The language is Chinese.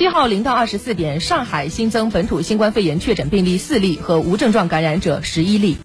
七号零到二十四点，上海新增本土新冠肺炎确诊病例四例和无症状感染者十一例。